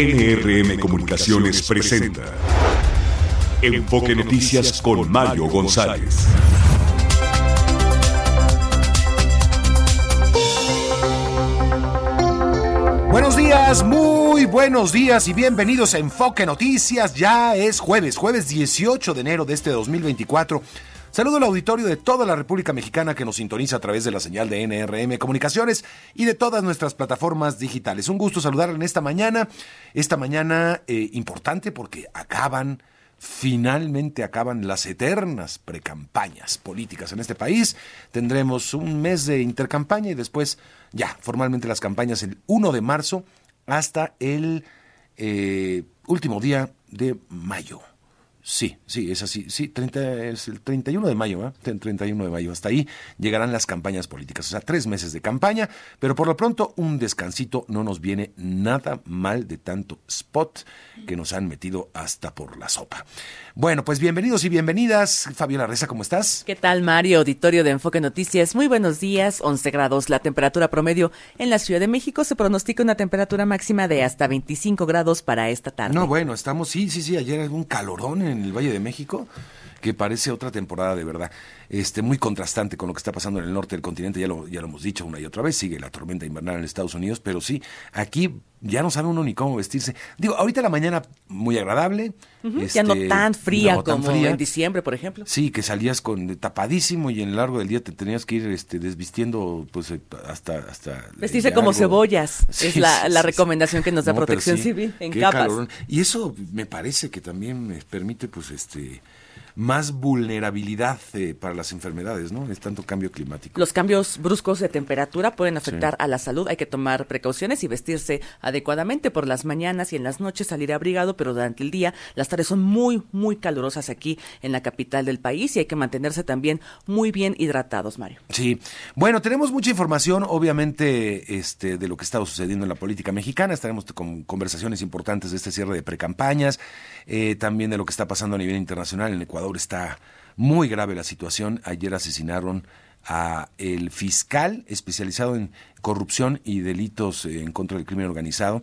NRM Comunicaciones presenta Enfoque Noticias con Mario González. Buenos días, muy buenos días y bienvenidos a Enfoque Noticias. Ya es jueves, jueves 18 de enero de este 2024. Saludo al auditorio de toda la República Mexicana que nos sintoniza a través de la señal de NRM Comunicaciones y de todas nuestras plataformas digitales. Un gusto saludarle en esta mañana, esta mañana eh, importante porque acaban finalmente acaban las eternas precampañas políticas en este país. Tendremos un mes de intercampaña y después ya formalmente las campañas el 1 de marzo hasta el eh, último día de mayo. Sí, sí, es así. Sí, 30, es el 31 de mayo, ¿eh? 31 de mayo. Hasta ahí llegarán las campañas políticas. O sea, tres meses de campaña, pero por lo pronto un descansito no nos viene nada mal de tanto spot que nos han metido hasta por la sopa. Bueno, pues bienvenidos y bienvenidas. Fabiola Reza, ¿cómo estás? ¿Qué tal, Mario? Auditorio de Enfoque Noticias. Muy buenos días. 11 grados la temperatura promedio en la Ciudad de México. Se pronostica una temperatura máxima de hasta 25 grados para esta tarde. No, bueno, estamos, sí, sí, sí. Ayer un calorón en el Valle de México que parece otra temporada de verdad. Este, muy contrastante con lo que está pasando en el norte del continente, ya lo, ya lo hemos dicho una y otra vez, sigue la tormenta invernal en Estados Unidos, pero sí, aquí ya no sabe uno ni cómo vestirse. Digo, ahorita la mañana muy agradable. ya no este, tan fría como en diciembre, por ejemplo. Sí, que salías con tapadísimo y en el largo del día te tenías que ir este, desvistiendo pues eh, hasta... hasta Vestirse como cebollas, es la, la, recomendación que nos da Protección Civil en capas. Y eso me parece que también me permite pues este más vulnerabilidad eh, para las enfermedades, ¿no? Es tanto cambio climático. Los cambios bruscos de temperatura pueden afectar a la salud. Hay que tomar precauciones y vestirse adecuadamente por las mañanas y en las noches salir abrigado, pero durante el día las tardes son muy, muy calurosas aquí en la capital del país y hay que mantenerse también muy bien hidratados, Mario. Sí. Bueno, tenemos mucha información, obviamente, este, de lo que está sucediendo en la política mexicana. Estaremos con conversaciones importantes de este cierre de precampañas, eh, también de lo que está pasando a nivel internacional en Ecuador está muy grave la situación. Ayer asesinaron a el fiscal especializado en corrupción y delitos eh, en contra del crimen organizado.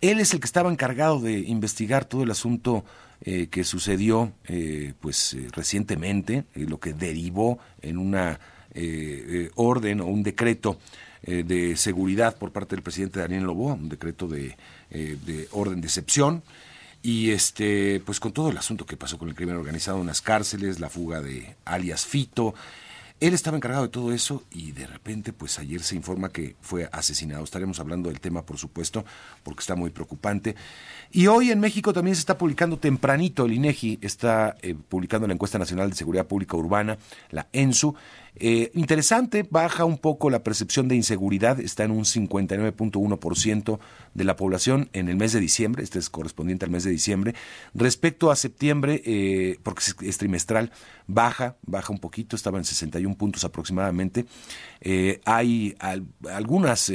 Él es el que estaba encargado de investigar todo el asunto eh, que sucedió eh, pues recientemente, lo que derivó en una orden o un decreto de seguridad por parte del presidente Daniel Lobo, un decreto de, de orden de excepción y este pues con todo el asunto que pasó con el crimen organizado en las cárceles, la fuga de alias Fito, él estaba encargado de todo eso y de repente pues ayer se informa que fue asesinado. Estaremos hablando del tema por supuesto porque está muy preocupante. Y hoy en México también se está publicando tempranito el INEGI está eh, publicando la encuesta nacional de seguridad pública urbana, la ENSU eh, interesante, baja un poco la percepción de inseguridad, está en un 59.1% de la población en el mes de diciembre, este es correspondiente al mes de diciembre. Respecto a septiembre, eh, porque es, trimestral, baja, baja un poquito, estaba en 61 puntos aproximadamente. Eh, hay algunas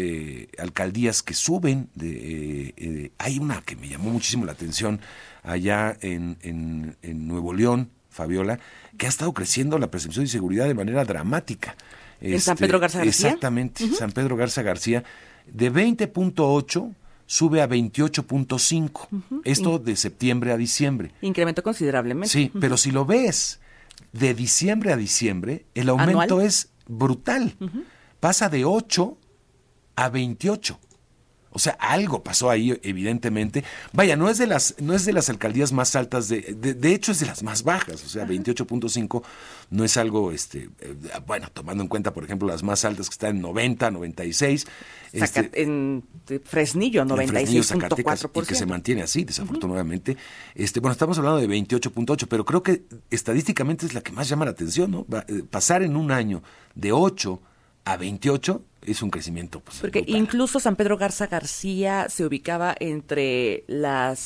alcaldías que suben, de, hay una que me llamó muchísimo la atención allá en Nuevo León, Fabiola, que ha estado creciendo la percepción de inseguridad de manera dramática. ¿En San Pedro Garza García? Exactamente, San Pedro Garza García, de 20.8 sube a 28.5. Esto de septiembre a diciembre. Incremento considerablemente. Sí, pero si lo ves de diciembre a diciembre, el aumento es brutal. Pasa de 8 a 28. O sea, algo pasó ahí, evidentemente. Vaya, no es de las, no es de las alcaldías más altas, de, de, hecho es de las más bajas. O sea, 28.5 no es algo, este, eh, bueno, tomando en cuenta, por ejemplo, las más altas que están en 90, 96. Este, en Fresnillo, 96.4%. Y que se mantiene así, desafortunadamente. este, bueno, estamos hablando de 28.8, pero creo que estadísticamente es la que más llama la atención, ¿no? Eh, pasar en un año de 8 a 28 es un crecimiento. Pues, Porque incluso San Pedro Garza García se ubicaba entre las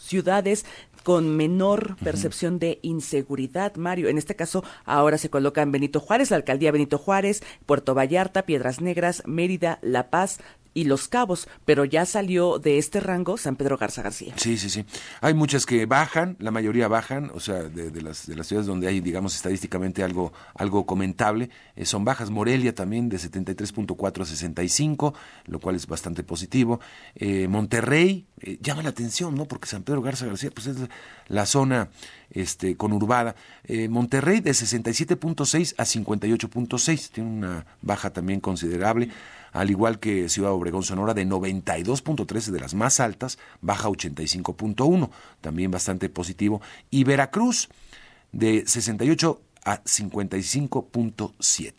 ciudades con menor percepción de inseguridad, Mario. En este caso, ahora se colocan Benito Juárez, la alcaldía Benito Juárez, Puerto Vallarta, Piedras Negras, Mérida, La Paz, y Los Cabos, pero ya salió de este rango San Pedro Garza García. Sí, sí, sí. Hay muchas que bajan, la mayoría bajan, o sea, de, las, de las ciudades donde hay, digamos, estadísticamente algo, algo comentable, eh, son bajas. Morelia también de 73.4 a 65, lo cual es bastante positivo. Eh, Monterrey eh, llama la atención, ¿no? Porque San Pedro Garza García, pues es la zona este, conurbada. Monterrey de 67.6 a 58.6, tiene una baja también considerable, al igual que Ciudad Obregón Sonora de 92.13 de las más altas, baja 85.1, también bastante positivo. Y Veracruz de 68 a 55.7.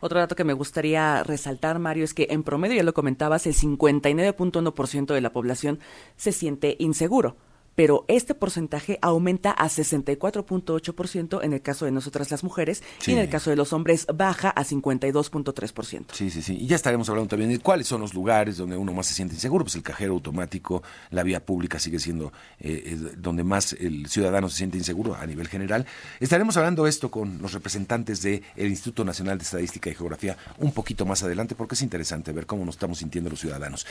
Otro dato que me gustaría resaltar, Mario, es que en promedio, ya lo comentabas, el 59.1% de la población se siente inseguro pero este porcentaje aumenta a 64.8% en el caso de nosotras las mujeres y en el caso de los hombres baja a 52.3%. Sí, sí, sí. Y ya estaremos hablando también de cuáles son los lugares donde uno más se siente inseguro. Pues el cajero automático, la vía pública sigue siendo eh, donde más el ciudadano se siente inseguro a nivel general. Estaremos hablando esto con los representantes del Instituto Nacional de Estadística y Geografía un poquito más adelante porque es interesante ver cómo nos estamos sintiendo los ciudadanos.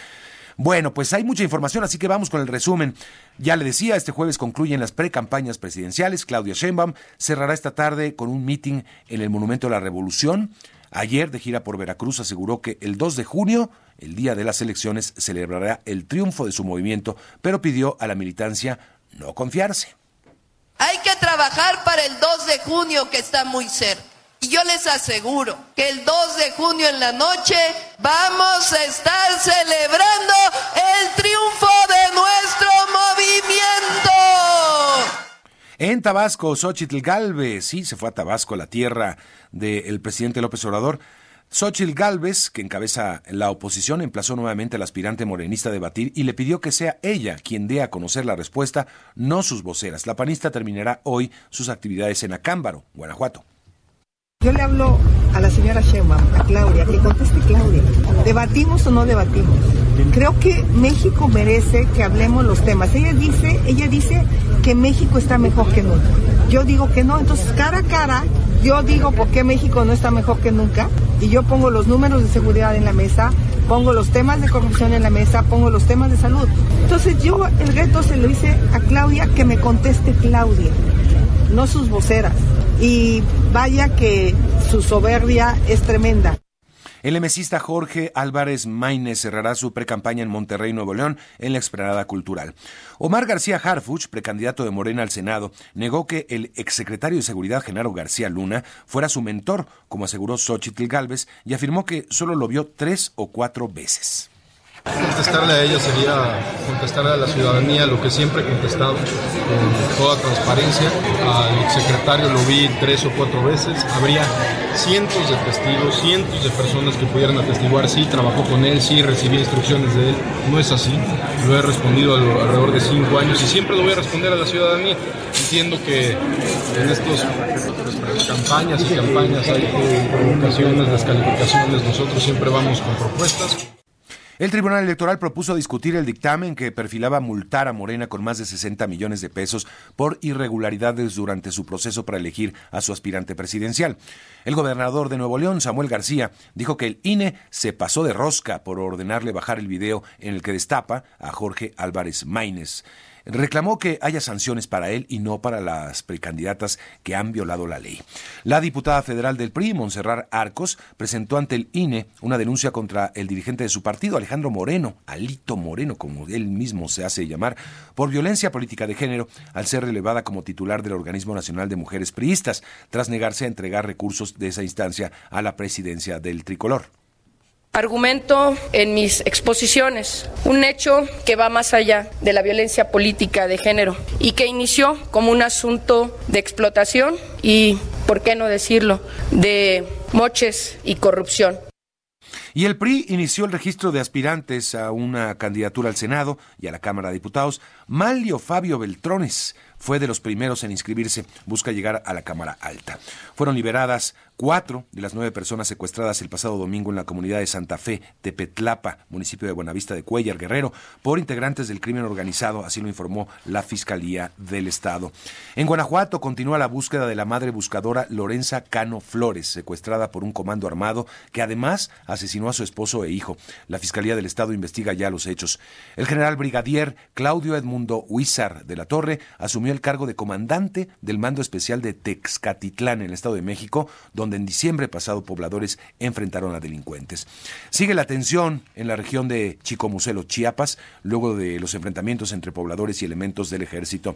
Bueno, pues hay mucha información, así que vamos con el resumen. Ya le decía, este jueves concluyen las precampañas presidenciales. Claudia Sheinbaum cerrará esta tarde con un meeting en el Monumento a la Revolución. Ayer, de gira por Veracruz, aseguró que el 2 de junio, el día de las elecciones, celebrará el triunfo de su movimiento, pero pidió a la militancia no confiarse. Hay que trabajar para el 2 de junio que está muy cerca. Y yo les aseguro que el 2 de junio en la noche vamos a estar celebrando En Tabasco, Xochitl Galvez, sí, se fue a Tabasco, la tierra del presidente López Obrador. Xochitl Galvez, que encabeza la oposición, emplazó nuevamente al aspirante morenista a debatir y le pidió que sea ella quien dé a conocer la respuesta, no sus voceras. La panista terminará hoy sus actividades en Acámbaro, Guanajuato. Yo le hablo a la señora Shema, a Claudia, que conteste Claudia. ¿Debatimos o no debatimos? Creo que México merece que hablemos los temas. Ella dice, ella dice que México está mejor que nunca. Yo digo que no. Entonces, cara a cara, yo digo por qué México no está mejor que nunca. Y yo pongo los números de seguridad en la mesa, pongo los temas de corrupción en la mesa, pongo los temas de salud. Entonces, yo el reto se lo hice a Claudia, que me conteste Claudia, no sus voceras y vaya que su soberbia es tremenda. El emesista Jorge Álvarez Maínez cerrará su precampaña en Monterrey, Nuevo León, en la Esperada Cultural. Omar García Harfuch, precandidato de Morena al Senado, negó que el exsecretario de Seguridad, Genaro García Luna, fuera su mentor, como aseguró Xochitl Galvez, y afirmó que solo lo vio tres o cuatro veces. Contestarle a ella sería contestarle a la ciudadanía lo que siempre he contestado con toda transparencia. Al secretario lo vi tres o cuatro veces. Habría cientos de testigos, cientos de personas que pudieran atestiguar. Sí, trabajó con él, sí, recibí instrucciones de él. No es así. Lo he respondido alrededor de cinco años y siempre lo voy a responder a la ciudadanía. Entiendo que en estas campañas y campañas hay provocaciones, descalificaciones. Nosotros siempre vamos con propuestas. El Tribunal Electoral propuso discutir el dictamen que perfilaba multar a Morena con más de 60 millones de pesos por irregularidades durante su proceso para elegir a su aspirante presidencial. El gobernador de Nuevo León, Samuel García, dijo que el INE se pasó de rosca por ordenarle bajar el video en el que destapa a Jorge Álvarez Maínez reclamó que haya sanciones para él y no para las precandidatas que han violado la ley. La diputada federal del PRI, Monserrat Arcos, presentó ante el INE una denuncia contra el dirigente de su partido, Alejandro Moreno, Alito Moreno, como él mismo se hace llamar, por violencia política de género al ser relevada como titular del Organismo Nacional de Mujeres Priistas, tras negarse a entregar recursos de esa instancia a la presidencia del tricolor. Argumento en mis exposiciones un hecho que va más allá de la violencia política de género y que inició como un asunto de explotación y, por qué no decirlo, de moches y corrupción. Y el PRI inició el registro de aspirantes a una candidatura al Senado y a la Cámara de Diputados. Malio Fabio Beltrones fue de los primeros en inscribirse, busca llegar a la Cámara Alta. Fueron liberadas cuatro de las nueve personas secuestradas el pasado domingo en la comunidad de Santa Fe, Tepetlapa, municipio de Buenavista de Cuellar, Guerrero, por integrantes del crimen organizado, así lo informó la Fiscalía del Estado. En Guanajuato continúa la búsqueda de la madre buscadora Lorenza Cano Flores, secuestrada por un comando armado que además asesinó a su esposo e hijo. La Fiscalía del Estado investiga ya los hechos. El general brigadier Claudio Edmundo Huizar de la Torre asumió el cargo de comandante del mando especial de Texcatitlán en el Estado de México, donde en diciembre pasado pobladores enfrentaron a delincuentes. Sigue la tensión en la región de Chicomucelo, Chiapas, luego de los enfrentamientos entre pobladores y elementos del ejército.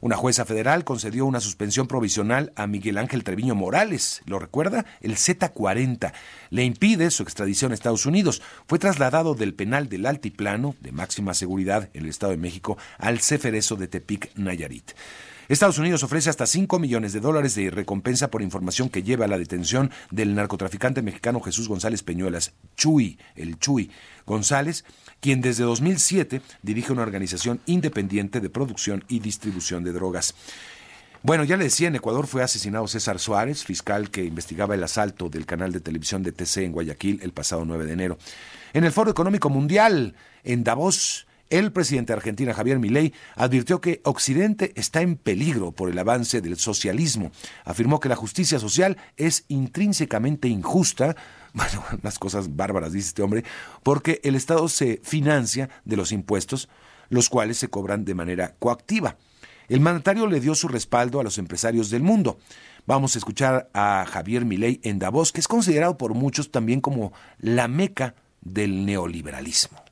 Una jueza federal concedió una suspensión provisional a Miguel Ángel Treviño Morales, ¿lo recuerda? El Z40. Le impide su extradición a Estados Unidos. Fue trasladado del penal del Altiplano, de máxima seguridad en el Estado de México, al Ceferezo de Tepic, Nayarit. Estados Unidos ofrece hasta 5 millones de dólares de recompensa por información que lleva a la detención del narcotraficante mexicano Jesús González Peñuelas, Chuy, el Chuy González, quien desde 2007 dirige una organización independiente de producción y distribución de drogas. Bueno, ya le decía, en Ecuador fue asesinado César Suárez, fiscal que investigaba el asalto del canal de televisión de TC en Guayaquil el pasado 9 de enero. En el Foro Económico Mundial, en Davos, el presidente de Argentina, Javier Milei, advirtió que Occidente está en peligro por el avance del socialismo. Afirmó que la justicia social es intrínsecamente injusta, bueno, unas cosas bárbaras, dice este hombre, porque el Estado se financia de los impuestos, los cuales se cobran de manera coactiva. El mandatario le dio su respaldo a los empresarios del mundo. Vamos a escuchar a Javier Milei en Davos, que es considerado por muchos también como la meca del neoliberalismo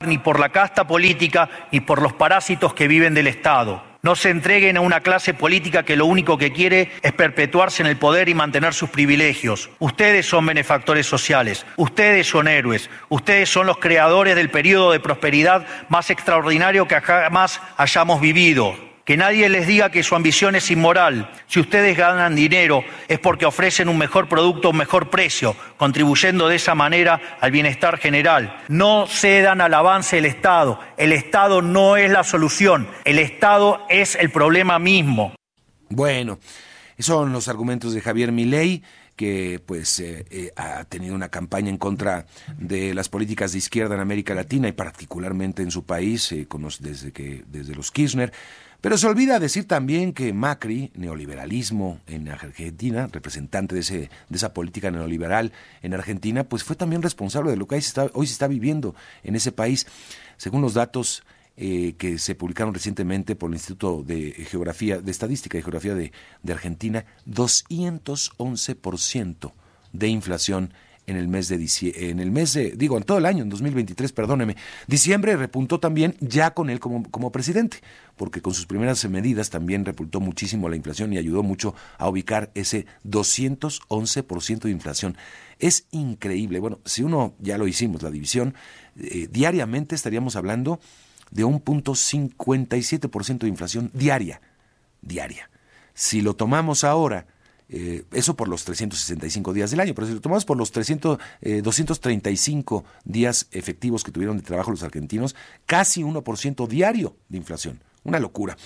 ni por la casta política ni por los parásitos que viven del Estado. No se entreguen a una clase política que lo único que quiere es perpetuarse en el poder y mantener sus privilegios. Ustedes son benefactores sociales, ustedes son héroes, ustedes son los creadores del periodo de prosperidad más extraordinario que jamás hayamos vivido. Que nadie les diga que su ambición es inmoral. Si ustedes ganan dinero es porque ofrecen un mejor producto un mejor precio, contribuyendo de esa manera al bienestar general. No cedan al avance del Estado. El Estado no es la solución. El Estado es el problema mismo. Bueno, esos son los argumentos de Javier Milei que pues eh, eh, ha tenido una campaña en contra de las políticas de izquierda en América Latina y particularmente en su país eh, desde que desde los Kirchner pero se olvida decir también que Macri, neoliberalismo en Argentina, representante de, ese, de esa política neoliberal en Argentina, pues fue también responsable de lo que hoy se está, viviendo en ese país. Según los datos eh, que se publicaron recientemente por el Instituto de Geografía, de Estadística y Geografía de, de Argentina, 211% de inflación en el mes de diciembre, en el mes de, digo, en todo el año, en 2023, perdóneme. Diciembre repuntó también ya con él como, como presidente, porque con sus primeras medidas también repuntó muchísimo la inflación y ayudó mucho a ubicar ese 211% de inflación. Es increíble. Bueno, si uno ya lo hicimos, la división, eh, diariamente estaríamos hablando de un punto 57% de inflación diaria, diaria. Si lo tomamos ahora, eh, eso por los 365 días del año, pero si lo tomamos por los 300, 235 eh, días efectivos que tuvieron de trabajo los argentinos, casi 1% diario de inflación. Una locura.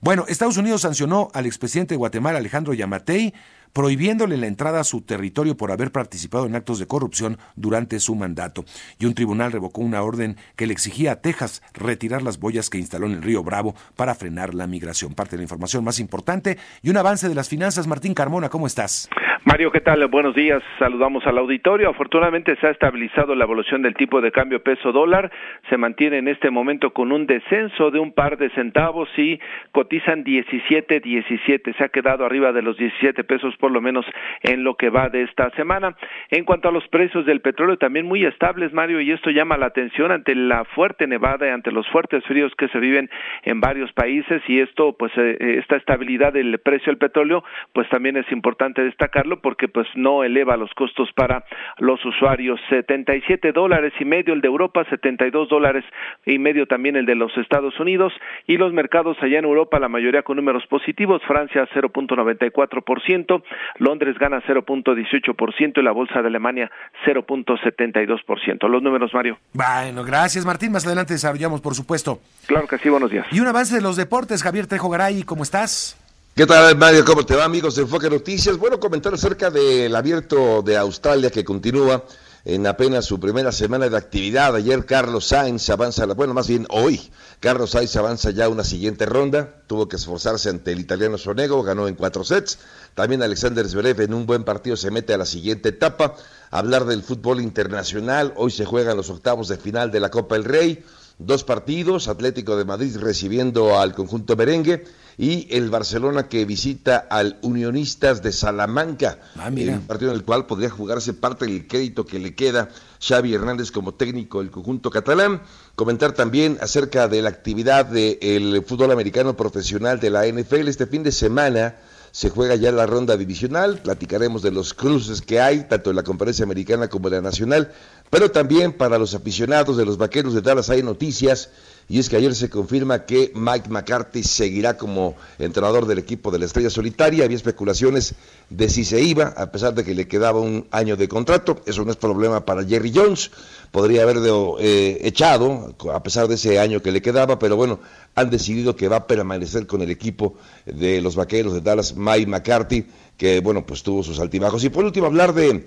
Bueno, Estados Unidos sancionó al expresidente de Guatemala, Alejandro Yamatei, prohibiéndole la entrada a su territorio por haber participado en actos de corrupción durante su mandato. Y un tribunal revocó una orden que le exigía a Texas retirar las boyas que instaló en el río Bravo para frenar la migración. Parte de la información más importante y un avance de las finanzas. Martín Carmona, ¿cómo estás? Mario, ¿qué tal? Buenos días. Saludamos al auditorio. Afortunadamente se ha estabilizado la evolución del tipo de cambio peso dólar. Se mantiene en este momento con un descenso de un par de centavos y cotizan 17, 17. Se ha quedado arriba de los 17 pesos por lo menos en lo que va de esta semana. En cuanto a los precios del petróleo, también muy estables, Mario, y esto llama la atención ante la fuerte nevada y ante los fuertes fríos que se viven en varios países y esto, pues, eh, esta estabilidad del precio del petróleo, pues también es importante destacarlo porque pues no eleva los costos para los usuarios. 77 dólares y medio el de Europa, 72 dólares y medio también el de los Estados Unidos y los mercados allá en Europa la mayoría con números positivos, Francia 0.94%, Londres gana 0.18% y la bolsa de Alemania 0.72%. Los números, Mario. Bueno, gracias Martín, más adelante desarrollamos por supuesto. Claro que sí, buenos días. Y un avance de los deportes, Javier Trejo Garay, ¿cómo estás? ¿Qué tal, Mario? ¿Cómo te va, amigos de Enfoque Noticias? Bueno, comentar acerca del abierto de Australia que continúa en apenas su primera semana de actividad. Ayer Carlos Sainz avanza, bueno, más bien hoy, Carlos Sainz avanza ya a una siguiente ronda. Tuvo que esforzarse ante el italiano Sonego, ganó en cuatro sets. También Alexander Zverev en un buen partido se mete a la siguiente etapa. Hablar del fútbol internacional, hoy se juegan los octavos de final de la Copa del Rey. dos partidos, Atlético de Madrid recibiendo al conjunto merengue y el Barcelona que visita al Unionistas de Salamanca, Ah, un partido en el cual podría jugarse parte del crédito que le queda Xavi Hernández como técnico del conjunto catalán. Comentar también acerca de la actividad del fútbol americano profesional de la NFL este fin de semana se juega ya la ronda divisional, platicaremos de los cruces que hay, tanto en la conferencia americana como en la nacional, pero también para los aficionados de los vaqueros de Dallas hay noticias, y es que ayer se confirma que Mike McCarthy seguirá como entrenador del equipo de la Estrella Solitaria, había especulaciones de si se iba, a pesar de que le quedaba un año de contrato, eso no es problema para Jerry Jones, podría haberlo eh, echado, a pesar de ese año que le quedaba, pero bueno, han decidido que va a permanecer con el equipo de los vaqueros de Dallas, Mike McCarthy, que bueno, pues tuvo sus altibajos. Y por último, hablar de,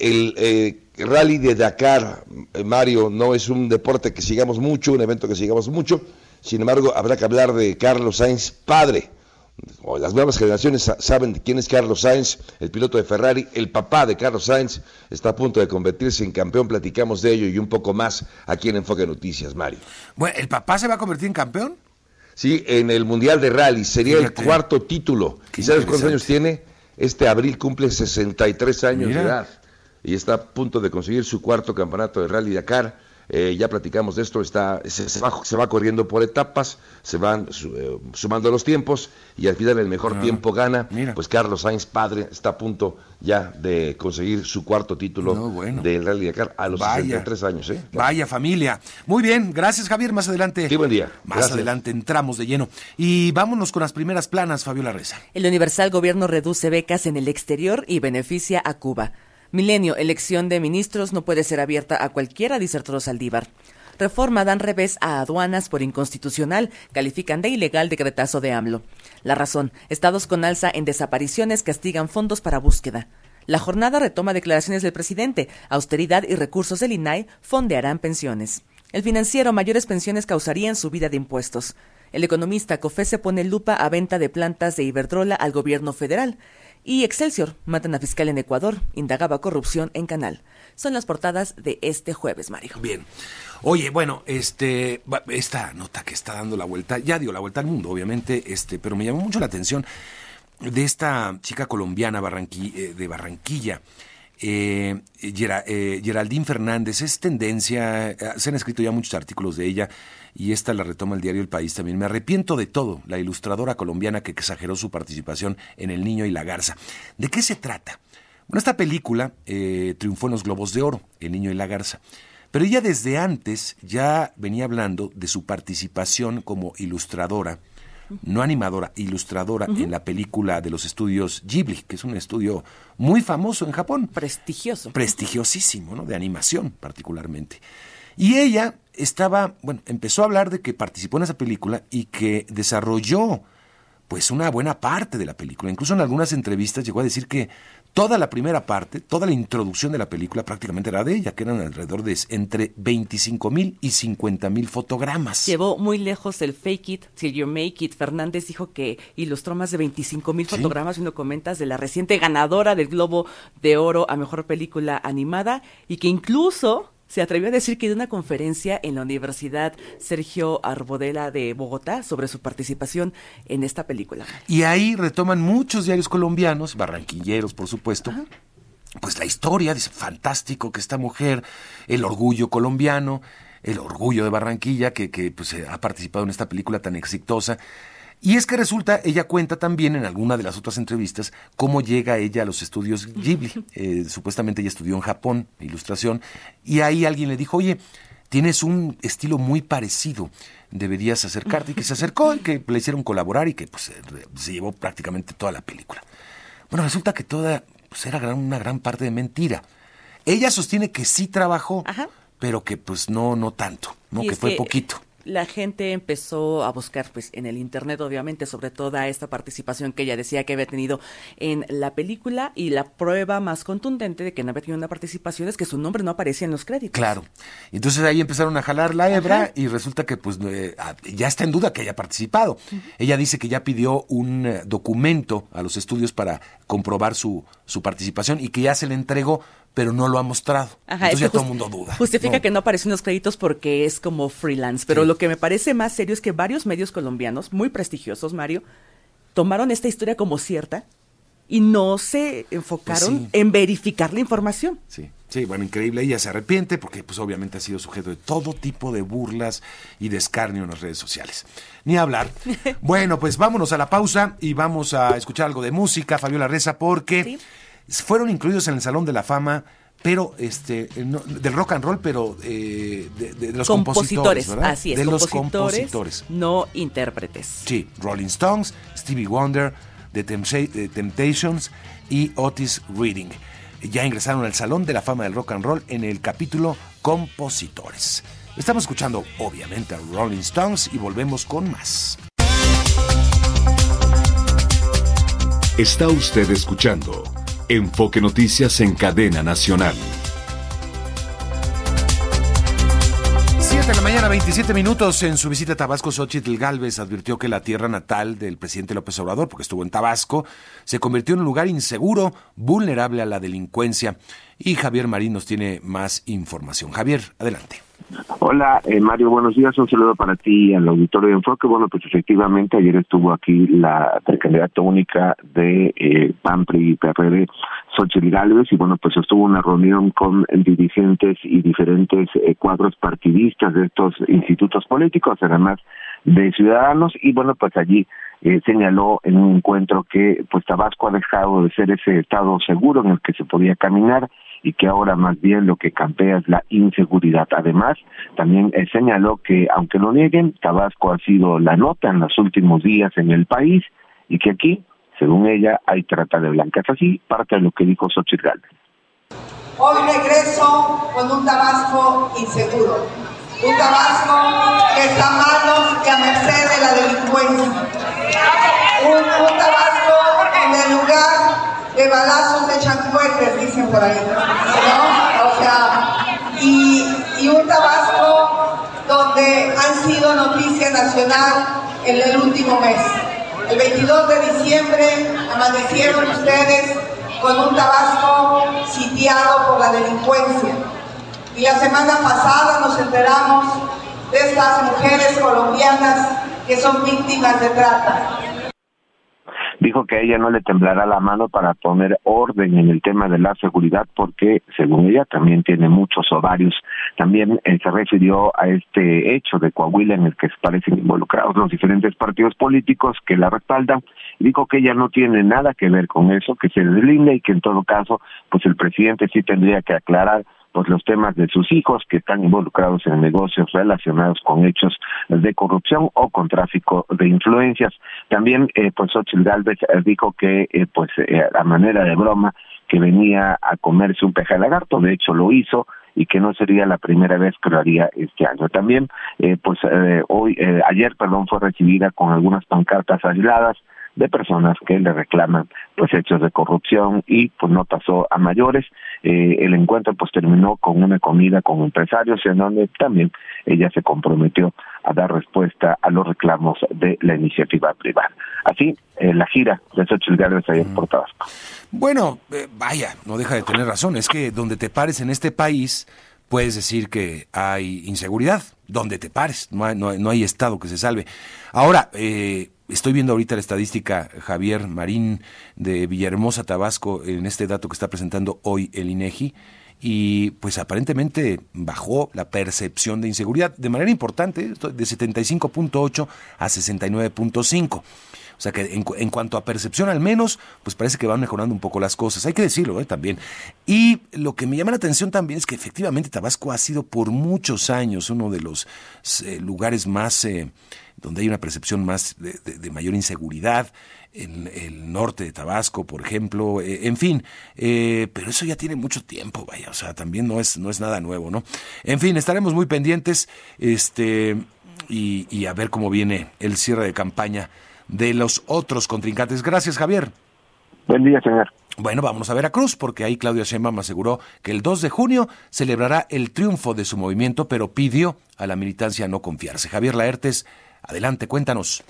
el eh, rally de Dakar, Mario, no es un deporte que sigamos mucho, un evento que sigamos mucho, sin embargo, habrá que hablar de Carlos Sainz, padre. O las nuevas generaciones sa- saben quién es Carlos Sainz, el piloto de Ferrari, el papá de Carlos Sainz está a punto de convertirse en campeón, platicamos de ello y un poco más aquí en Enfoque Noticias, Mario. Bueno, ¿el papá se va a convertir en campeón? Sí, en el Mundial de Rally sería Fíjate. el cuarto título. Qué ¿Y sabes cuántos años tiene? Este abril cumple 63 años Mira. de edad y está a punto de conseguir su cuarto campeonato de Rally Dakar. Eh, ya platicamos de esto, está, se, se va, se va corriendo por etapas, se van su- eh, sumando los tiempos y al final el mejor Ah, tiempo gana. mira. Pues Carlos Sainz, padre, está a punto ya de conseguir su cuarto título No, bueno. del Rally Dakar a los Vaya. 63 años. ¿eh? Vaya familia. Muy bien, gracias Javier. Más adelante. Sí, buen día. Más Gracias. adelante entramos de lleno. Y vámonos con las primeras planas, Fabiola Reza. El Universal Gobierno reduce becas en el exterior y beneficia a Cuba. Milenio, elección de ministros no puede ser abierta a cualquiera, dice Arturo Saldívar. Reforma dan revés a aduanas por inconstitucional, califican de ilegal decretazo de AMLO. La razón, estados con alza en desapariciones castigan fondos para búsqueda. La jornada retoma declaraciones del presidente. Austeridad y recursos del INAI fondearán pensiones. El financiero, mayores pensiones causarían subida de impuestos. El economista COFESE pone lupa a venta de plantas de Iberdrola al gobierno federal. Y Excelsior, matan a fiscal en Ecuador, indagaba corrupción en Canal. Son las portadas de este jueves, Mario. Bien. Oye, bueno, este, esta nota que está dando la vuelta, ya dio la vuelta al mundo, obviamente, este, pero me llamó mucho la atención de esta chica colombiana eh, de Barranquilla. Eh, eh, Geraldine Fernández es tendencia, eh, se han escrito ya muchos artículos de ella y esta la retoma el diario El País también. Me arrepiento de todo, la ilustradora colombiana que exageró su participación en El Niño y la Garza. ¿De qué se trata? Bueno, esta película eh, triunfó en los Globos de Oro, El Niño y la Garza. Pero ella desde antes ya venía hablando de su participación como ilustradora, no animadora, ilustradora en la película de los estudios Ghibli, que es un estudio muy famoso en Japón. Prestigioso. Prestigiosísimo, ¿no? De animación particularmente. Y ella estaba, bueno, empezó a hablar de que participó en esa película y que desarrolló pues una buena parte de la película. Incluso en algunas entrevistas llegó a decir que toda la primera parte, toda la introducción de la película prácticamente era de ella, que eran alrededor de entre 25 mil y 50 mil fotogramas. Llevó muy lejos el fake it till you make it. Fernández dijo que ilustró más de 25 mil fotogramas y uno comentas de la reciente ganadora del Globo de Oro a Mejor Película Animada y que incluso se atrevió a decir que dio una conferencia en la Universidad Sergio Arbodela de Bogotá sobre su participación en esta película. Y ahí retoman muchos diarios colombianos, barranquilleros por supuesto, pues la historia, dice, fantástico que esta mujer, el orgullo colombiano, el orgullo de Barranquilla, que, que pues, eh, ha participado en esta película tan exitosa. Y es que resulta, ella cuenta también en alguna de las otras entrevistas cómo llega ella a los estudios Ghibli. Eh, supuestamente ella estudió en Japón, ilustración, y ahí alguien le dijo, oye, tienes un estilo muy parecido, deberías acercarte, y que se acercó, y que le hicieron colaborar y que pues, eh, se llevó prácticamente toda la película. Bueno, resulta que toda pues, era gran- una gran parte de mentira. Ella sostiene que sí trabajó, pero que pues no, no tanto, no Y que fue poquito. La gente empezó a buscar pues en el internet obviamente sobre toda esta participación que ella decía que había tenido en la película y la prueba más contundente de que no había tenido una participación es que su nombre no aparecía en los créditos. Claro. Entonces ahí empezaron a jalar la hebra y resulta que pues eh, ah, ya está en duda que haya participado. Ella dice que ya pidió un eh, documento a los estudios para comprobar su, su participación y que ya se le entregó, pero no lo ha mostrado. Entonces ya todo el mundo duda. Justifica que no aparecen los créditos porque es como freelance, pero lo que me parece más serio es que varios medios colombianos, muy prestigiosos, Mario, tomaron esta historia como cierta y no se enfocaron Pues en verificar la información. Sí, sí, bueno, increíble. Ella se arrepiente porque pues obviamente ha sido sujeto de todo tipo de burlas y de escarnio en las redes sociales. Ni hablar. bueno, pues vámonos a la pausa y vamos a escuchar algo de música, Fabiola Reza, porque fueron incluidos en el Salón de la Fama pero este no, del rock and roll, pero eh, de, de, los compositores, ¿verdad? así es, de compositores, los compositores, no intérpretes. Sí, Rolling Stones, Stevie Wonder, The Temptations y Otis Reading. Ya ingresaron al Salón de la Fama del Rock and Roll en el capítulo Compositores. Estamos escuchando obviamente a Rolling Stones y volvemos con más. Está usted escuchando Enfoque Noticias en Cadena Nacional. 7 de la mañana, 27 minutos. En su visita a Tabasco, Xochitl Galvez advirtió que la tierra natal del presidente López Obrador, porque estuvo en Tabasco, se convirtió en un lugar inseguro, vulnerable a la delincuencia. Y Javier Marín nos tiene más información. Javier, adelante. Hola, eh, Mario, buenos días. Un saludo para ti y al auditorio de Enfoque. Bueno, pues efectivamente ayer estuvo aquí la precandidata única de eh, y PRD, Xochitl y bueno, pues estuvo una reunión con dirigentes y diferentes eh, cuadros partidistas de estos institutos políticos, además de ciudadanos, y bueno, pues allí eh, señaló en un encuentro que pues Tabasco ha dejado de ser ese estado seguro en el que se podía caminar y que ahora más bien lo que campea es la inseguridad. Además, también eh, señaló que, aunque lo nieguen, Tabasco ha sido la nota en los últimos días en el país y que aquí, según ella, hay trata de blancas. Así parte de lo que dijo Xochitl. Hoy regreso con un Tabasco inseguro, un Tabasco que está a manos y a merced de la delincuencia, un, Tabasco en lugar de balazos de chancuetes, dicen por ahí, ¿no? O sea, y, y un Tabasco donde han sido noticia nacional en el último mes. El 22 de diciembre amanecieron ustedes con un Tabasco sitiado por la delincuencia. Y la semana pasada nos enteramos de estas mujeres colombianas que son víctimas de trata dijo que a ella no le temblará la mano para poner orden en el tema de la seguridad porque, según ella, también tiene muchos ovarios. También eh, se refirió a este hecho de Coahuila en el que parecen involucrados los diferentes partidos políticos que la respaldan dijo que ella no tiene nada que ver con eso, que se deslinde y que en todo caso, pues el presidente sí tendría que aclarar pues los temas de sus hijos que están involucrados en negocios relacionados con hechos de corrupción o con tráfico de influencias. También, eh, pues Xochitl Galvez eh, dijo que, eh, pues eh, a manera de broma, que venía a comerse un peje de lagarto, de hecho lo hizo, y que no sería la primera vez que lo haría este año. También, eh, pues eh, hoy, eh, ayer, perdón, fue recibida con algunas pancartas aisladas de personas que le reclaman pues hechos de corrupción y pues no pasó a mayores. Eh, el encuentro pues terminó con una comida con empresarios en donde también ella se comprometió a dar respuesta a los reclamos de la iniciativa privada. Así, eh, la gira de Xochitl Gálvez ayer por Tabasco. Bueno, eh, vaya, no deja de tener razón. Es que donde te pares en este país, puedes decir que hay inseguridad. Donde te pares, no hay, no hay, no hay estado que se salve. Ahora, eh, estoy viendo ahorita la estadística, Javier Marín, de Villahermosa, Tabasco, en este dato que está presentando hoy el INEGI y pues aparentemente bajó la percepción de inseguridad de manera importante, de 75.8 a 69.5. O sea que en, en, cuanto a percepción al menos, pues parece que van mejorando un poco las cosas. Hay que decirlo ¿eh? también. Y lo que me llama la atención también es que efectivamente Tabasco ha sido por muchos años uno de los eh, lugares más, eh, donde hay una percepción más de, de, de mayor inseguridad en el norte de Tabasco, por ejemplo, eh, en fin, eh, pero eso ya tiene mucho tiempo, vaya, o sea, también no es, no es nada nuevo, ¿no? En fin, estaremos muy pendientes, este, y, y a ver cómo viene el cierre de campaña de los otros contrincantes. Gracias, Javier. Buen día, señor. Bueno, vámonos a Veracruz, porque ahí Claudia Sheinbaum aseguró que el 2 de junio celebrará el triunfo de su movimiento, pero pidió a la militancia no confiarse. Javier Laertes, adelante, cuéntanos.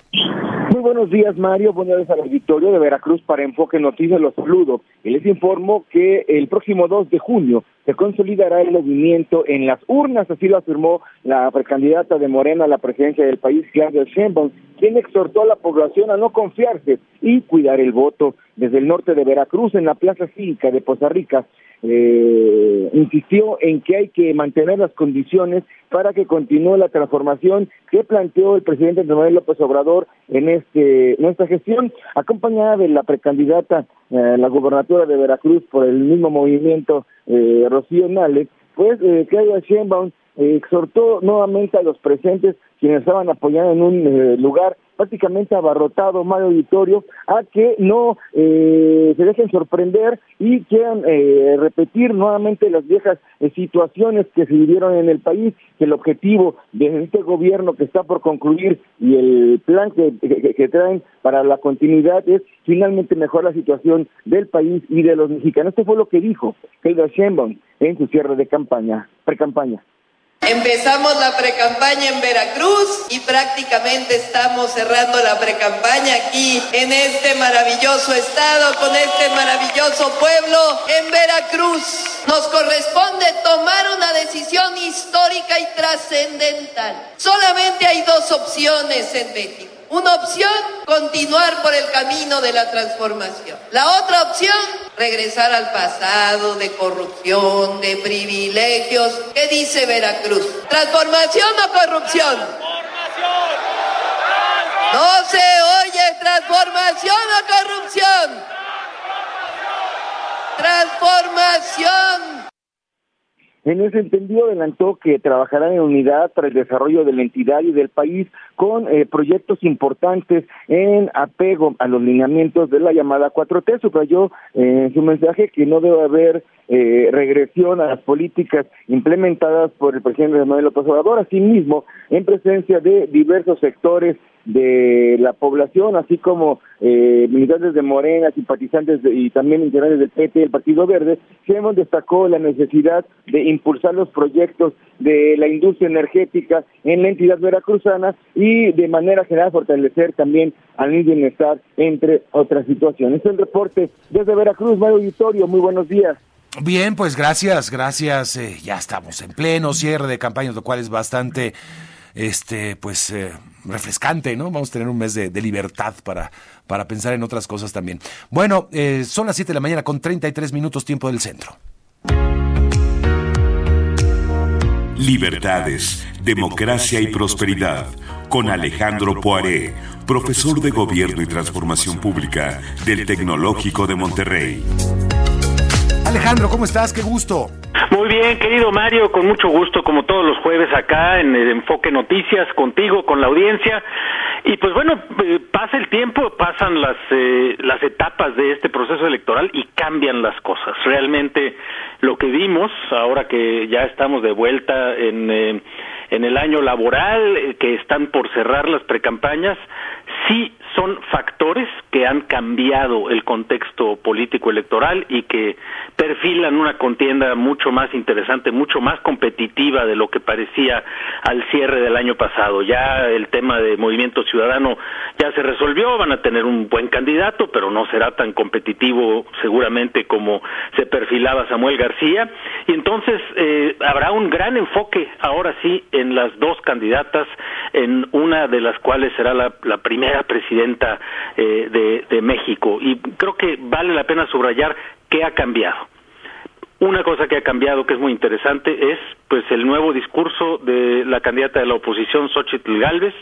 Muy buenos días, Mario. Buenos días al auditorio de Veracruz para Enfoque Noticias. Los saludo y les informo que el próximo 2 de junio se consolidará el movimiento en las urnas, así lo afirmó la precandidata de Morena a la presidencia del país, Claudia Sheinbaum, quien exhortó a la población a no confiarse y cuidar el voto. Desde el norte de Veracruz, en la Plaza Cívica de Poza Rica, eh, insistió en que hay que mantener las condiciones para que continúe la transformación que planteó el presidente Manuel López Obrador en este nuestra gestión, acompañada de la precandidata eh, la gobernatura de Veracruz por el mismo movimiento eh, Rocío Nale, pues eh, Claudia Sheinbaum exhortó nuevamente a los presentes quienes estaban apoyando en un eh, lugar prácticamente abarrotado, mal auditorio, a que no eh, se dejen sorprender y quieran eh, repetir nuevamente las viejas eh, situaciones que se vivieron en el país, que el objetivo de este gobierno que está por concluir y el plan que, traen para la continuidad es finalmente mejorar la situación del país y de los mexicanos. Esto fue lo que dijo Helga Sheinbaum en su cierre de campaña, pre-campaña. Empezamos la precampaña en Veracruz y prácticamente estamos cerrando la precampaña aquí en este maravilloso estado, con este maravilloso pueblo en Veracruz. Nos corresponde tomar una decisión histórica y trascendental. Solamente hay dos opciones en México. Una opción, continuar por el camino de la transformación. La otra opción, regresar al pasado de corrupción, de privilegios. ¿Qué dice Veracruz? ¿Transformación o corrupción? No se oye transformación o corrupción. Transformación. En ese entendido adelantó que trabajarán en unidad para el desarrollo de la entidad y del país con eh, proyectos importantes en apego a los lineamientos de la llamada 4T. Subrayó eh, en su mensaje que no debe haber eh, regresión a las políticas implementadas por el presidente Manuel López Obrador, asimismo en presencia de diversos sectores de la población, así como eh, militantes de Morena, simpatizantes y también integrantes del PT y el Partido Verde, Sheinbaum destacó la necesidad de impulsar los proyectos de la industria energética en la entidad veracruzana y de manera general fortalecer también al bienestar, entre otras situaciones. El reporte desde Veracruz, Mario Auditorio, muy buenos días. Bien, pues gracias, gracias. Eh, ya estamos en pleno cierre de campañas, lo cual es bastante este, pues, eh, refrescante, ¿no? Vamos a tener un mes de, libertad para, para pensar en otras cosas también. Bueno, eh, son las 7 de la mañana con 33 minutos tiempo del centro. Libertades, democracia y prosperidad. Con Alejandro Poiré, profesor de Gobierno y Transformación Pública del Tecnológico de Monterrey. Alejandro, ¿cómo estás? Qué gusto. Muy bien, querido Mario, con mucho gusto, como todos los jueves acá en el Enfoque Noticias, contigo, con la audiencia. Y pues bueno, eh, pasa el tiempo, pasan las, eh, las etapas de este proceso electoral y cambian las cosas. Realmente lo que vimos, ahora que ya estamos de vuelta en, eh, en el año laboral, eh, que están por cerrar las precampañas, sí son factores que han cambiado el contexto político electoral y que perfilan una contienda mucho más interesante, mucho más competitiva de lo que parecía al cierre del año pasado. Ya el tema de Movimiento Ciudadano ya se resolvió, van a tener un buen candidato, pero no será tan competitivo seguramente como se perfilaba Samuel García. Y entonces eh, habrá un gran enfoque ahora sí en las dos candidatas, en una de las cuales será la, la primera presidenta eh, de, México. Y creo que vale la pena subrayar qué ha cambiado. Una cosa que ha cambiado que es muy interesante es pues el nuevo discurso de la candidata de la oposición Xochitl Galvez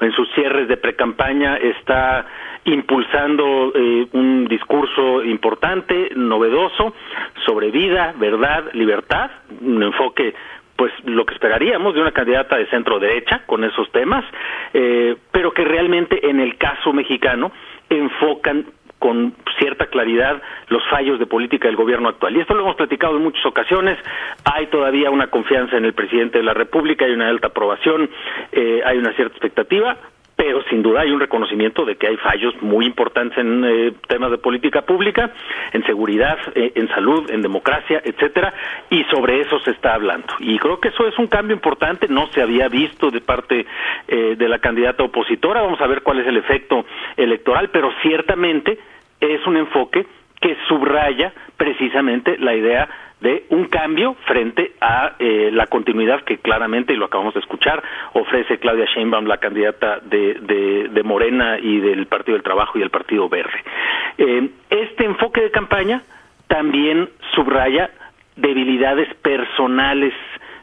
en sus cierres de precampaña está impulsando eh, un discurso importante, novedoso sobre vida, verdad, libertad, un enfoque pues lo que esperaríamos de una candidata de centro derecha con esos temas, eh, pero que realmente en el caso mexicano enfocan con cierta claridad los fallos de política del gobierno actual. Y esto lo hemos platicado en muchas ocasiones. Hay todavía una confianza en el presidente de la República, hay una alta aprobación, eh, hay una cierta expectativa, pero sin duda hay un reconocimiento de que hay fallos muy importantes en eh, temas de política pública, en seguridad, eh, en salud, en democracia, etcétera, y sobre eso se está hablando. Y creo que eso es un cambio importante, no se había visto de parte eh, de la candidata opositora, vamos a ver cuál es el efecto electoral, pero ciertamente es un enfoque que subraya precisamente la idea de un cambio frente a eh, la continuidad que claramente, y lo acabamos de escuchar, ofrece Claudia Sheinbaum, la candidata de, de, Morena y del Partido del Trabajo y el Partido Verde. Eh, este enfoque de campaña también subraya debilidades personales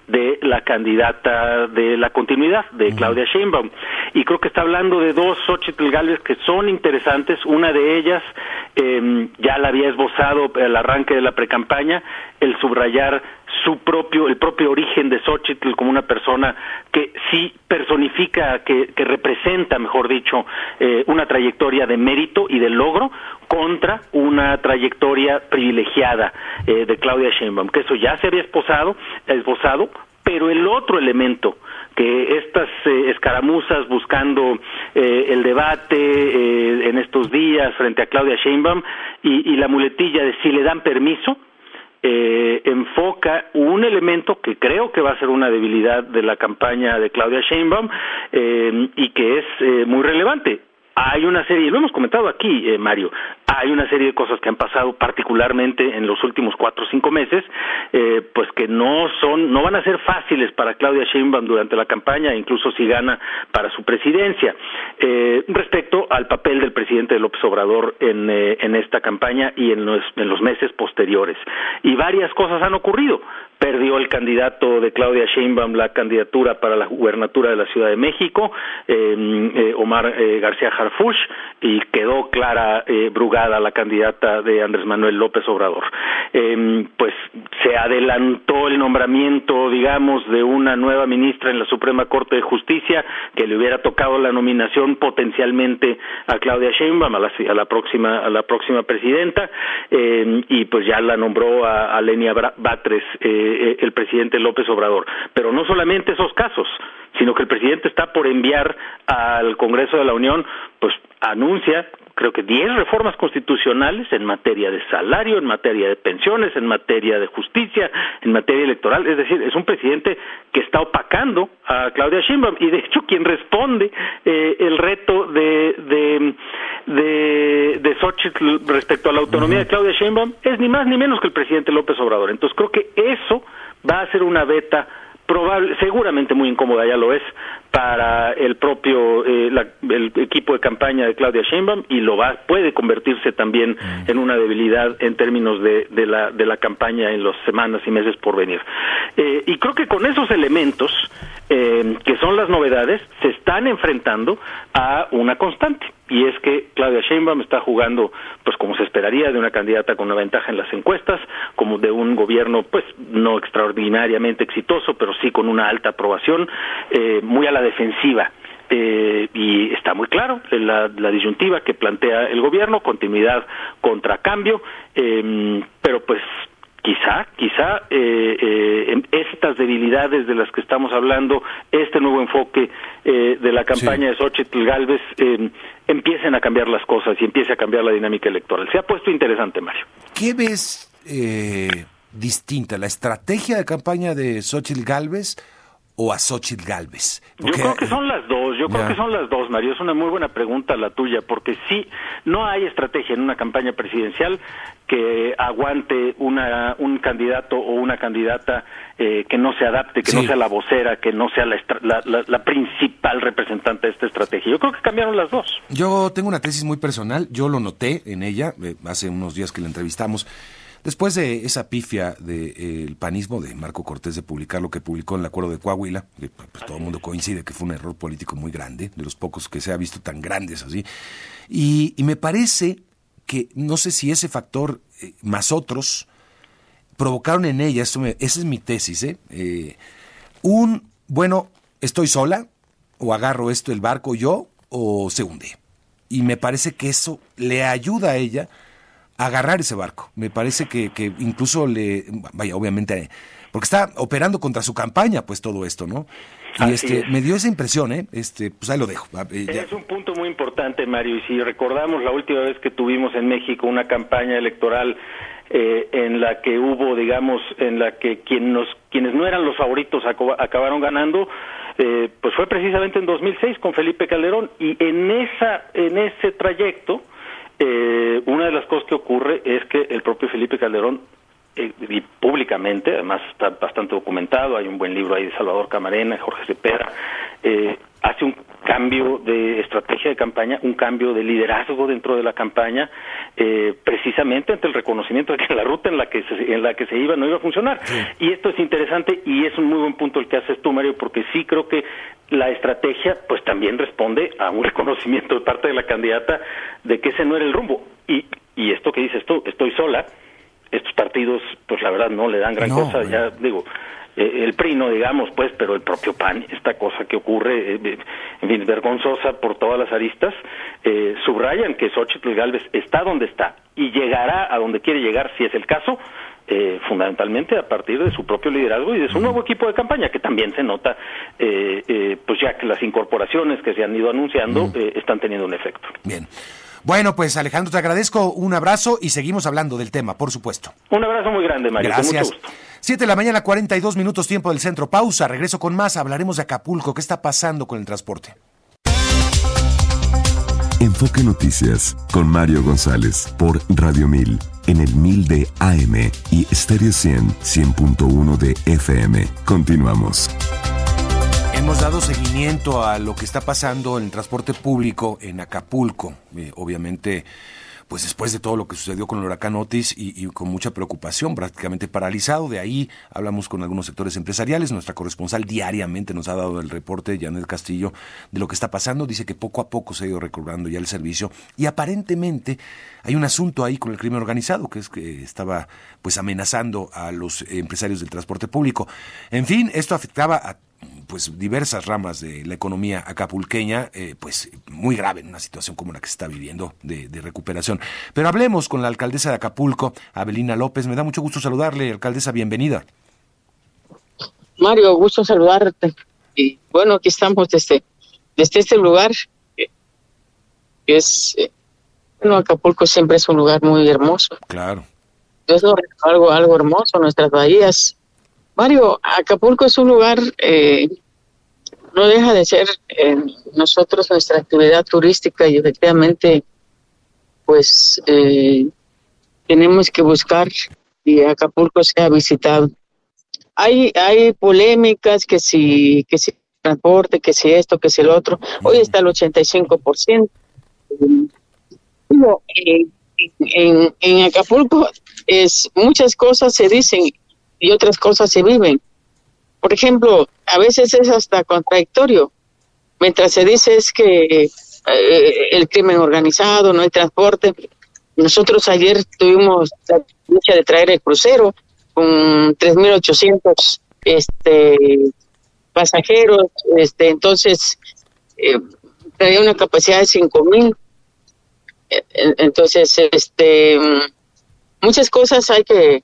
de la candidata de la continuidad, de Claudia Sheinbaum. Y creo que está hablando de dos Xochitl Gálvez que son interesantes. Una de ellas eh, ya la había esbozado al arranque de la precampaña, el subrayar su propio, el propio origen de Xochitl como una persona que sí personifica, que, que representa, mejor dicho, eh, una trayectoria de mérito y de logro contra una trayectoria privilegiada eh, de Claudia Sheinbaum, que eso ya se había esposado, esbozado, pero el otro elemento que estas eh, escaramuzas buscando eh, el debate eh, en estos días frente a Claudia Sheinbaum y, la muletilla de si le dan permiso, eh, enfoca un elemento que creo que va a ser una debilidad de la campaña de Claudia Sheinbaum eh, y que es muy relevante. Hay una serie, lo hemos comentado aquí, eh, Mario, hay una serie de cosas que han pasado particularmente en los últimos cuatro o cinco meses, eh, pues que no son, no van a ser fáciles para Claudia Sheinbaum durante la campaña, incluso si gana para su presidencia. Eh, respecto al papel del presidente López Obrador en, en esta campaña y en los, en los meses posteriores. Y varias cosas han ocurrido perdió el candidato de Claudia Sheinbaum la candidatura para la gubernatura de la Ciudad de México, eh, Omar eh, García Harfuch, y quedó Clara eh, Brugada la candidata de Andrés Manuel López Obrador. Em, pues se adelantó el nombramiento, digamos, de una nueva ministra en la Suprema Corte de Justicia que le hubiera tocado la nominación potencialmente a Claudia Sheinbaum, a la, próxima a la próxima presidenta, em, y pues ya la nombró a, a Lenia Batres. Eh, el presidente López Obrador. Pero no solamente esos casos, sino que el presidente está por enviar al Congreso de la Unión, pues anuncia creo que 10 reformas constitucionales en materia de salario, en materia de pensiones, en materia de justicia, en materia electoral. Es decir, es un presidente que está opacando a Claudia Sheinbaum y de hecho quien responde eh, el reto de, de, de, de Xochitl respecto a la autonomía de Claudia Sheinbaum es ni más ni menos que el presidente López Obrador. Entonces creo que eso va a ser una beta probable, seguramente muy incómoda ya lo es para el propio eh, el equipo de campaña de Claudia Sheinbaum y lo va puede convertirse también en una debilidad en términos de, de la de la campaña en las semanas y meses por venir. Eh, y creo que con esos elementos eh, que son las novedades se están enfrentando a una constante y es que Claudia Sheinbaum está jugando pues como se esperaría de una candidata con una ventaja en las encuestas, como de un gobierno pues no extraordinariamente exitoso, pero sí con una alta aprobación, eh, muy a la defensiva. Eh, y está muy claro la, la, disyuntiva que plantea el gobierno, continuidad contra cambio, eh, pero pues quizá, quizá eh, eh, estas debilidades de las que estamos hablando, este nuevo enfoque eh, de la campaña de Xochitl Galvez, eh, empiecen a cambiar las cosas y empiece a cambiar la dinámica electoral. Se ha puesto interesante, Mario. ¿Qué ves distinta, la estrategia de campaña de Xochitl Galvez o a Xochitl Galvez? Porque, yo creo que son las dos, yo creo que son las dos, Mario. Es una muy buena pregunta la tuya, porque sí, no hay estrategia en una campaña presidencial que aguante una, un candidato o una candidata eh, que no se adapte, que sí. no sea la vocera, que no sea la, la, la, la, principal representante de esta estrategia. Yo creo que cambiaron las dos. Yo tengo una tesis muy personal, yo lo noté en ella, eh, hace unos días que la entrevistamos. Después de esa pifia del de, eh, panismo de Marco Cortés de publicar lo que publicó en el acuerdo de Coahuila, que, pues, todo el mundo coincide que fue un error político muy grande, de los pocos que se ha visto tan grandes así. Y, y me parece que no sé si ese factor eh, más otros provocaron en ella, eso me, esa es mi tesis, ¿eh? ¿eh? un, bueno, estoy sola, o agarro esto, el barco yo, o se hunde. Y me parece que eso le ayuda a ella agarrar ese barco. Me parece que, que incluso le, vaya, obviamente porque está operando contra su campaña, pues todo esto, ¿no? Y este, me dio esa impresión, ¿eh? Este, pues ahí lo dejo. Eh, es un punto muy importante, Mario, y si recordamos la última vez que tuvimos en México una campaña electoral eh, en la que hubo, digamos, en la que quien nos, quienes no eran los favoritos acabaron ganando, eh, pues fue precisamente en 2006 con Felipe Calderón y en esa, en ese trayecto, eh, una de las cosas que ocurre es que el propio Felipe Calderón y públicamente, además está bastante documentado, hay un buen libro ahí de Salvador Camarena, Jorge Cepeda, eh, hace un cambio de estrategia de campaña, un cambio de liderazgo dentro de la campaña, eh, precisamente ante el reconocimiento de que la ruta en la que se, en la que se iba no iba a funcionar. Y esto es interesante y es un muy buen punto el que haces tú, Mario, porque sí creo que la estrategia pues también responde a un reconocimiento de parte de la candidata de que ese no era el rumbo. Y, y esto que dices tú, estoy sola, estos partidos, pues la verdad no le dan gran cosa, ya digo, eh, el PRI no digamos, pues, pero el propio PAN, esta cosa que ocurre, eh, en fin, vergonzosa por todas las aristas, eh, subrayan que Xochitl Galvez está donde está y llegará a donde quiere llegar, si es el caso, fundamentalmente a partir de su propio liderazgo y de su nuevo equipo de campaña, que también se nota, pues ya que las incorporaciones que se han ido anunciando están teniendo un efecto. Bien. Bueno, pues Alejandro, te agradezco un abrazo y seguimos hablando del tema, por supuesto. Un abrazo muy grande, Mario. Gracias. Siete de la mañana, 42 minutos tiempo del centro. Pausa, regreso con más. Hablaremos de Acapulco. ¿Qué está pasando con el transporte? Enfoque Noticias con Mario González por Radio 1000 en el 1000 de AM y Stereo 100 100.1 de FM. Continuamos. Hemos dado seguimiento a lo que está pasando en el transporte público en Acapulco. Eh, obviamente, pues después de todo lo que sucedió con el huracán Otis y, con mucha preocupación, prácticamente paralizado. De ahí hablamos con algunos sectores empresariales. Nuestra corresponsal diariamente nos ha dado el reporte, Janet Castillo, de lo que está pasando. Dice que poco a poco se ha ido recobrando ya el servicio y aparentemente hay un asunto ahí con el crimen organizado, que es que estaba pues amenazando a los empresarios del transporte público. En fin, esto afectaba a pues diversas ramas de la economía acapulqueña, eh, pues muy grave en una situación como la que se está viviendo de, recuperación. Pero hablemos con la alcaldesa de Acapulco, Abelina López. Me da mucho gusto saludarle, alcaldesa, bienvenida. Mario, gusto saludarte. Y bueno, aquí estamos desde, desde este lugar, que es, eh, bueno, Acapulco siempre es un lugar muy hermoso. Claro. Es algo, algo hermoso, nuestras bahías, Mario, Acapulco es un lugar, eh, no deja de ser eh, nosotros nuestra actividad turística y efectivamente, pues eh, tenemos que buscar y Acapulco sea visitado. Hay, hay polémicas que si, que si transporte, que si esto, que si el otro. Hoy está el 85%. En, en Acapulco es muchas cosas se dicen y otras cosas se viven. Por ejemplo, a veces es hasta contradictorio. Mientras se dice es que eh, el crimen organizado, no hay transporte. Nosotros ayer tuvimos la lucha de traer el crucero con 3.800 este, pasajeros, este, entonces eh, traía una capacidad de 5.000. E, entonces, este, muchas cosas hay que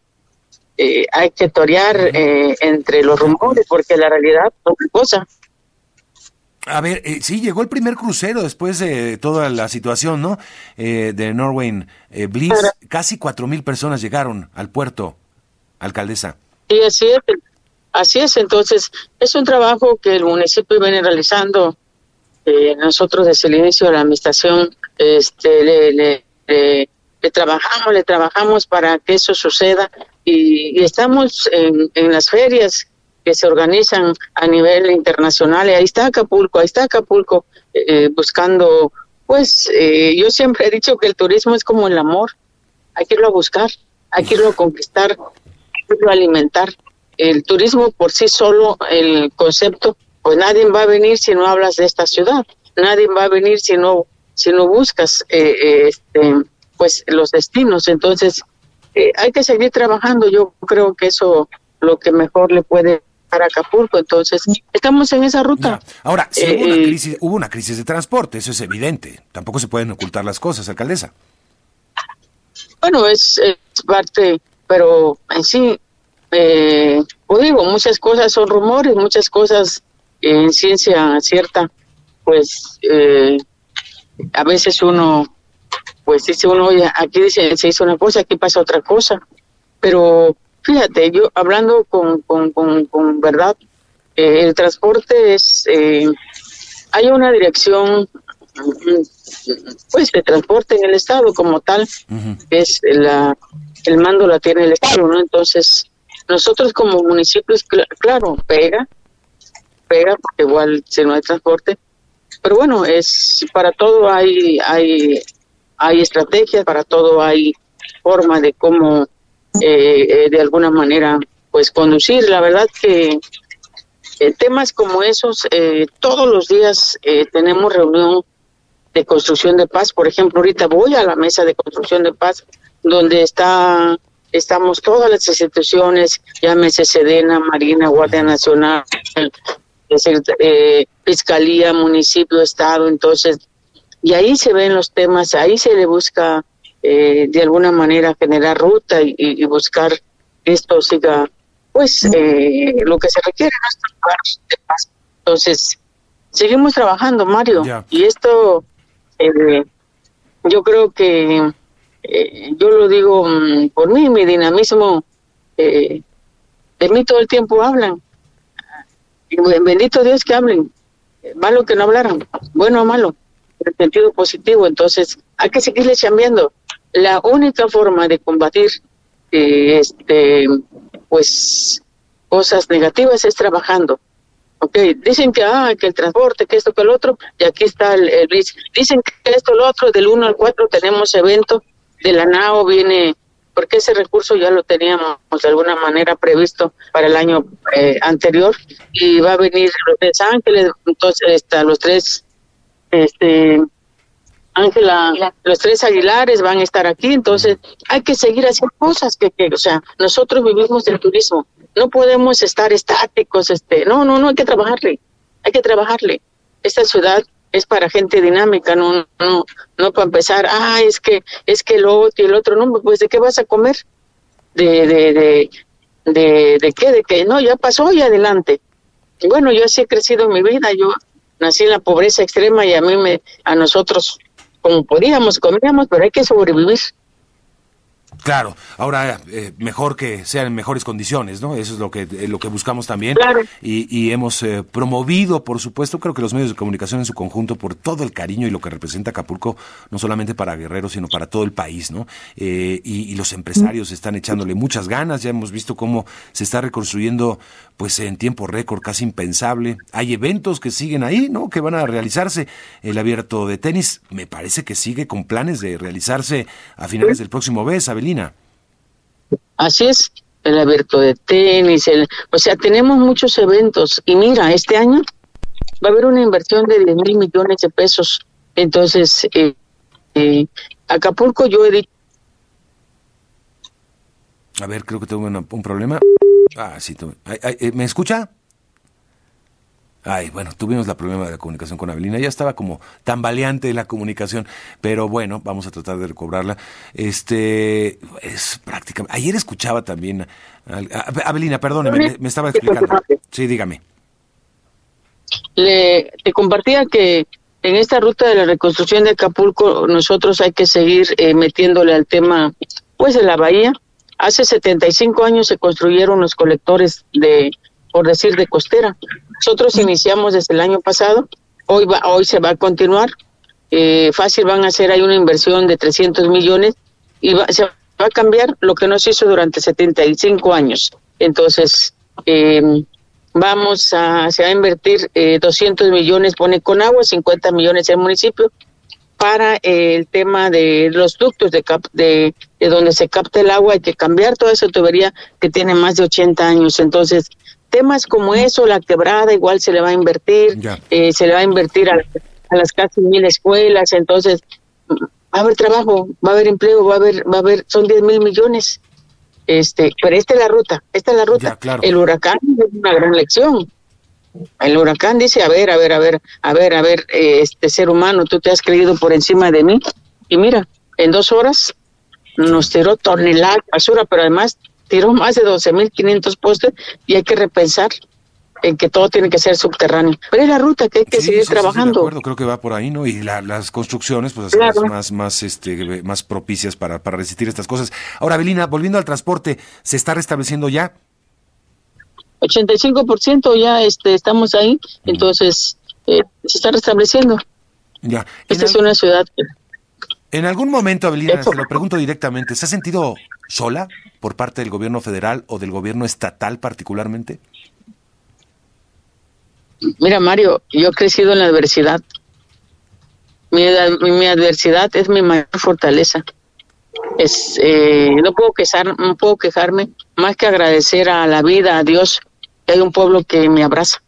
eh, hay que torear eh, entre los rumores porque la realidad es otra cosa. A ver, eh, sí, llegó el primer crucero después de toda la situación, ¿no? de Norway Bliss. Casi cuatro mil personas llegaron al puerto, alcaldesa. Sí, así es. Así es. Entonces, es un trabajo que el municipio viene realizando. nosotros desde el inicio de la administración este, le, le trabajamos, le trabajamos para que eso suceda y, estamos en, en, las ferias que se organizan a nivel internacional. Y ahí está Acapulco, ahí está Acapulco eh, buscando, pues eh, yo siempre he dicho que el turismo es como el amor, hay que irlo a buscar, hay que irlo a conquistar, hay que irlo a alimentar. El turismo por sí solo, el concepto, pues nadie va a venir si no hablas de esta ciudad, nadie va a venir si no, si no buscas eh, este, pues los destinos. Entonces, eh, hay que seguir trabajando. Yo creo que eso lo que mejor le puede dar a Acapulco. Entonces, estamos en esa ruta. Ahora, si hubo, una eh, crisis, hubo una crisis de transporte, eso es evidente. Tampoco se pueden ocultar las cosas, alcaldesa. Bueno, es, parte, pero en sí, eh, pues digo, muchas cosas son rumores, muchas cosas en ciencia cierta, pues eh, a veces uno, pues dice uno, oye, aquí dice, se hizo una cosa, aquí pasa otra cosa, pero fíjate, yo hablando con, con, con, verdad, eh, el transporte es, eh, hay una dirección, pues, de transporte en el Estado como tal, es la, el mando la tiene el Estado, ¿no? Entonces, nosotros como municipios, claro, pega, pega, porque igual si no hay transporte, pero bueno, es para todo hay, hay, hay estrategias, para todo hay forma de cómo eh, eh, de alguna manera pues conducir. La verdad que eh, temas como esos, todos los días tenemos reunión de construcción de paz. Por ejemplo, ahorita voy a la mesa de construcción de paz donde está estamos todas las instituciones, llámese Sedena, Marina, Guardia Nacional, eh, Fiscalía, municipio, Estado, entonces, y ahí se ven los temas, ahí se le busca eh, de alguna manera generar ruta y, buscar esto siga, pues, eh, lo que se requiere en nuestros lugares de paz. Entonces, seguimos trabajando, Mario, y esto, yo creo que eh, yo lo digo mm, por mí, mi dinamismo, eh, de mí todo el tiempo hablan. Y bendito Dios que hablen, malo que no hablaran, bueno o malo, el sentido positivo. Entonces, hay que seguirle cambiando. La única forma de combatir eh, este pues cosas negativas es trabajando. Okay, dicen que ah, que el transporte, que esto, que el otro, y aquí está el, el Dicen que esto, lo otro, del 1 al 4 tenemos evento de la NAO viene, porque ese recurso ya lo teníamos de alguna manera previsto para el año eh, anterior y va a venir los tres ángeles, entonces está, los tres, este, Ángela, los tres Aguilares van a estar aquí, entonces hay que seguir haciendo cosas que, que, o sea, nosotros vivimos del turismo, no podemos estar estáticos, este, no, no, no, hay que trabajarle, hay que trabajarle. Esta ciudad es para gente dinámica, no, no, no para empezar, ah, es que, es que el otro y el otro, no, pues de qué vas a comer, de, de, de, de, de qué, de qué, no, ya pasó y adelante. Bueno, yo así he crecido en mi vida, yo nací en la pobreza extrema y a mí me, a nosotros, como podíamos, comíamos, pero hay que sobrevivir. Claro, ahora eh, mejor que sean en mejores condiciones, ¿no? Eso es lo que eh, lo que buscamos también y, y, hemos eh, promovido, por supuesto, creo que los medios de comunicación en su conjunto por todo el cariño y lo que representa Acapulco, no solamente para Guerrero, sino para todo el país, ¿no? Y, y, los empresarios están echándole muchas ganas, ya hemos visto cómo se está reconstruyendo, pues en tiempo récord, casi impensable. Hay eventos que siguen ahí, ¿no? Que van a realizarse. El abierto de tenis, me parece que sigue con planes de realizarse a finales del próximo mes, Abelín. Así es, el abierto de tenis, el, o sea, tenemos muchos eventos y mira, este año va a haber una inversión de 10 mil millones de pesos. Entonces, eh, eh, Acapulco yo he dicho... A ver, creo que tengo un problema. Ah, sí, eh, ¿me escucha? Ay, bueno, tuvimos la problema de la comunicación con Abelina, ya estaba como tambaleante la comunicación, pero bueno, vamos a tratar de recobrarla. Este, es prácticamente, ayer escuchaba también, Abelina, perdóneme, me, estaba explicando. Sí, dígame. Le, te compartía que en esta ruta de la reconstrucción de Acapulco nosotros hay que seguir eh, metiéndole al tema, pues, de la bahía. Hace 75 años se construyeron los colectores de por decir, de costera. Nosotros iniciamos desde el año pasado, hoy, va, hoy se va a continuar. Eh, fácil van a hacer ahí una inversión de 300 millones y se va a cambiar lo que no se hizo durante 75 años. Entonces, eh, vamos a, se va a invertir 200 eh, millones, pone con agua, 50 millones el municipio, para el tema de los ductos de, cap, de, de, donde se capta el agua. Hay que cambiar toda esa tubería que tiene más de 80 años. Entonces, temas como eso, la quebrada, igual se le va a invertir, eh, se le va a invertir a, las casi mil escuelas, entonces va a haber trabajo, va a haber empleo, va a haber, va a haber, son 10 mil millones. Este, pero esta es la ruta, esta es la ruta. El huracán es una gran lección. El huracán dice, a ver, a ver, a ver, a ver, a ver, eh, este ser humano, tú te has creído por encima de mí. Y mira, en dos horas nos tiró toneladas de basura, pero además tiró más de 12.500 postes y hay que repensar en que todo tiene que ser subterráneo. Pero es la ruta que hay que seguir trabajando. de acuerdo, creo que va por ahí, ¿no? Y las construcciones, pues, más, más, este, más propicias para, para resistir estas cosas. Ahora, Belina, volviendo al transporte, ¿se está restableciendo ya? 85% ya este, estamos ahí, entonces eh, se está restableciendo. Ya. Esta es una ciudad. En algún momento, Abelina, se lo pregunto directamente, ¿se ha sentido sola por parte del gobierno federal o del gobierno estatal particularmente? Mira, Mario, yo he crecido en la adversidad. Mi, mi adversidad es mi mayor fortaleza. Es, eh, no puedo quejar, no puedo quejarme más que agradecer a la vida, a Dios, que hay un pueblo que me abraza.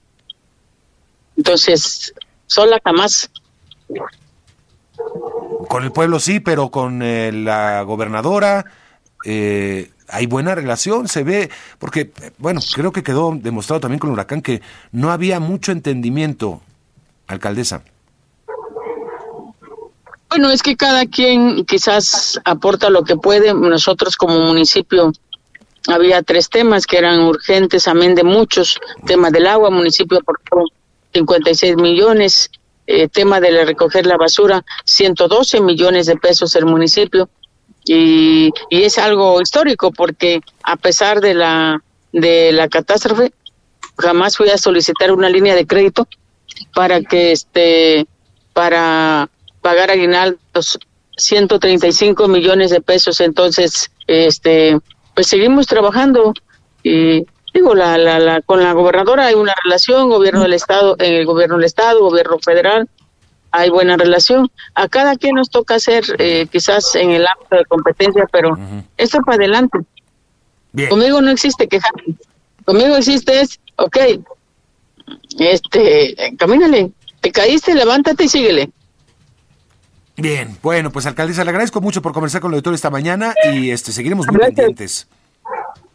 Entonces, sola jamás. Con el pueblo sí, pero con eh, la gobernadora eh, hay buena relación, se ve, porque, bueno, creo que quedó demostrado también con el huracán que no había mucho entendimiento, alcaldesa. Bueno, es que cada quien quizás aporta lo que puede. Nosotros como municipio había tres temas que eran urgentes, amén de muchos. Tema del agua, municipio aportó 56 millones. Eh, tema de recoger la basura, 112 millones de pesos el municipio. Y, y es algo histórico porque a pesar de la, de la catástrofe, jamás fui a solicitar una línea de crédito para que este para pagar aguinaldos 135 millones de pesos. Entonces este pues seguimos trabajando y digo la, la, la con la gobernadora hay una relación gobierno del estado en el gobierno del estado gobierno federal hay buena relación. A cada quien nos toca hacer eh, quizás en el ámbito de competencia pero esto para adelante. Conmigo no existe quejar conmigo existe es ok este camínale te caíste levántate y síguele Bien, bueno, pues alcaldesa, le agradezco mucho por conversar con el auditorio esta mañana y este seguiremos muy pendientes.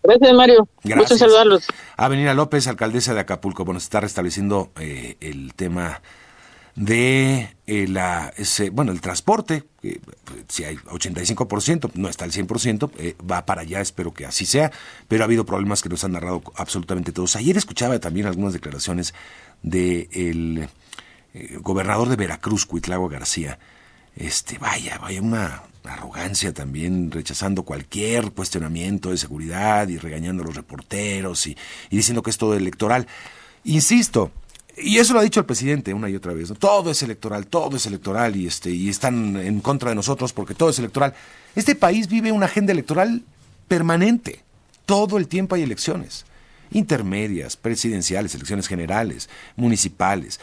Gracias, Mario. Gracias. saludarlos. Avenida López, alcaldesa de Acapulco. Bueno, se está restableciendo eh, el tema de eh, la, ese, bueno, el transporte, eh, si hay 85%, no está al 100%, eh, va para allá, espero que así sea, pero ha habido problemas que nos han narrado absolutamente todos. Ayer escuchaba también algunas declaraciones de gobernador de Veracruz, Cuitlagua García, este, vaya, vaya una arrogancia también, rechazando cualquier cuestionamiento de seguridad y regañando a los reporteros y, diciendo que es todo electoral. Insisto, y eso lo ha dicho el presidente una y otra vez, todo es electoral, todo es electoral y, este, y están en contra de nosotros porque todo es electoral. Este país vive una agenda electoral permanente, todo el tiempo hay elecciones, intermedias, presidenciales, elecciones generales, municipales.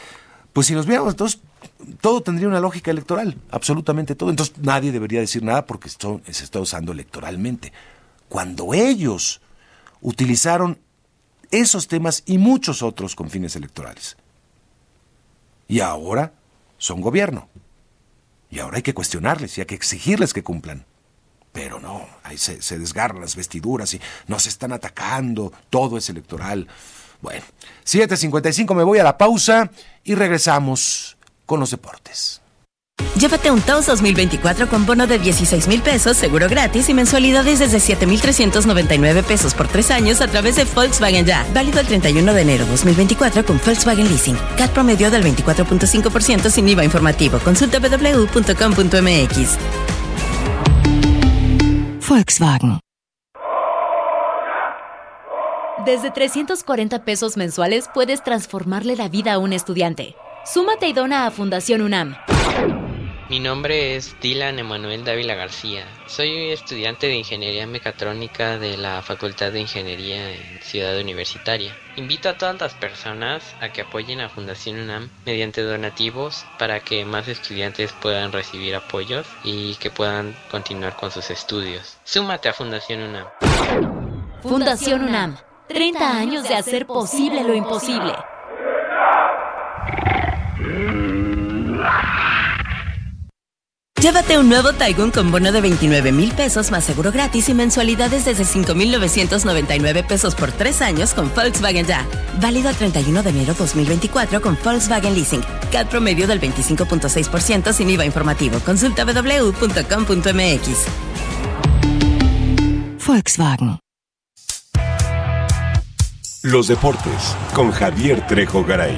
Pues si nos veamos, entonces todo tendría una lógica electoral, absolutamente todo. Entonces nadie debería decir nada porque esto se está usando electoralmente. Cuando ellos utilizaron esos temas y muchos otros con fines electorales. Y ahora son gobierno. Y ahora hay que cuestionarles y hay que exigirles que cumplan. Pero no, ahí se, se desgarran las vestiduras y nos están atacando, todo es electoral. Bueno, 7.55 me voy a la pausa y regresamos con los deportes. Llévate un TOS 2024 con bono de 16 mil pesos, seguro gratis y mensualidades desde 7,399 pesos por tres años a través de Volkswagen Ya. Válido el 31 de enero 2024 con Volkswagen Leasing. CAT promedio del 24.5% sin IVA informativo. Consulta www.com.mx. Volkswagen. Desde 340 pesos mensuales puedes transformarle la vida a un estudiante. Súmate y dona a Fundación UNAM. Mi nombre es Dylan Emanuel Dávila García. Soy estudiante de Ingeniería Mecatrónica de la Facultad de Ingeniería en Ciudad Universitaria. Invito a todas las personas a que apoyen a Fundación UNAM mediante donativos para que más estudiantes puedan recibir apoyos y que puedan continuar con sus estudios. Súmate a Fundación UNAM. Fundación UNAM. 30 años de hacer posible lo imposible. Llévate un nuevo Taigun con bono de 29 mil pesos más seguro gratis y mensualidades desde 5,999 pesos por tres años con Volkswagen Ya. Válido al 31 de enero 2024 con Volkswagen Leasing. CAD promedio del 25.6% sin IVA informativo. Consulta www.com.mx. Volkswagen. Los deportes con Javier Trejo Garay.